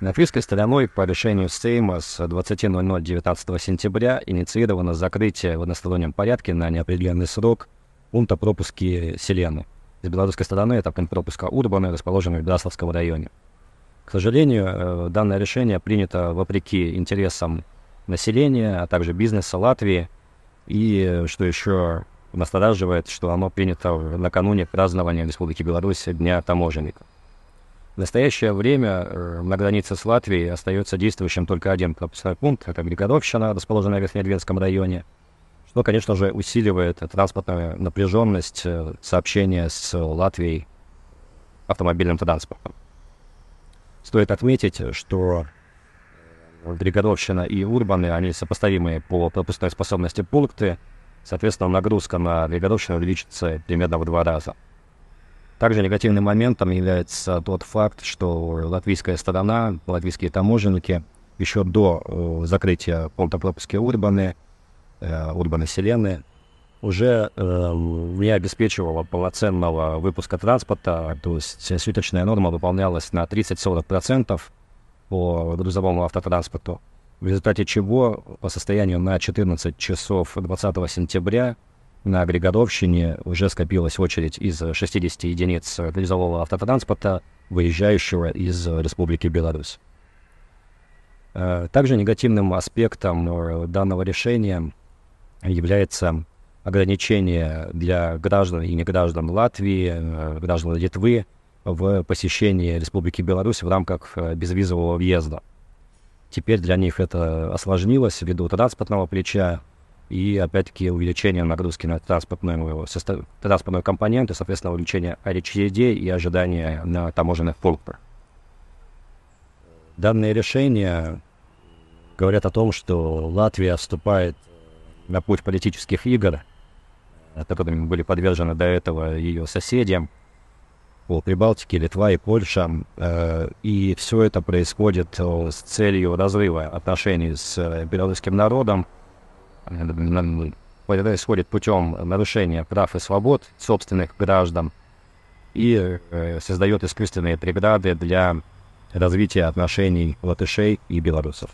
Латвийской стороной по решению Сейма с 20.00 19 сентября инициировано закрытие в одностороннем порядке на неопределенный срок пункта пропуски Селены. С белорусской стороны это пункт пропуска Урбаны, расположенный в Браславском районе. К сожалению, э, данное решение принято вопреки интересам населения, а также бизнеса Латвии. И, что еще настораживает, что оно принято накануне празднования Республики Беларусь Дня таможенника. В настоящее время э, на границе с Латвией остается действующим только один пропускной пункт, это Григоровщина, расположенная в Верхнедвинском районе, что, конечно же, усиливает транспортную напряженность э, сообщения с Латвией автомобильным транспортом. Стоит отметить, что Григоровщина и Урбаны, они сопоставимые по пропускной способности пункты, соответственно, нагрузка на Григоровщину увеличится примерно в два раза. Также негативным моментом является тот факт, что латвийская сторона, латвийские таможенники еще до э, закрытия пункта пропуска Урбаны, э, Урбаны Селены, уже э, не обеспечивала полноценного выпуска транспорта, то есть суточная норма выполнялась на 30-40% по грузовому автотранспорту, в результате чего по состоянию на 14 часов 20 сентября на Григоровщине уже скопилась очередь из 60 единиц грузового автотранспорта, выезжающего из Республики Беларусь. Э, также негативным аспектом э, данного решения является ограничения для граждан и неграждан Латвии, э, граждан Литвы в посещении Республики Беларусь в рамках безвизового въезда. Теперь для них это осложнилось ввиду транспортного плеча и, опять-таки, увеличение нагрузки на транспортную, транспортную компоненту, соответственно, увеличение очередей и ожидания на таможенных пунктах. Данные решения говорят о том, что Латвия вступает на путь политических игр, которыми были подвержены до этого ее соседям по Прибалтике, Литва и Польша. Э, и все это происходит э, с целью разрыва отношений с э, белорусским народом, происходит путем нарушения прав и свобод собственных граждан и создает искусственные преграды для развития отношений латышей и белорусов.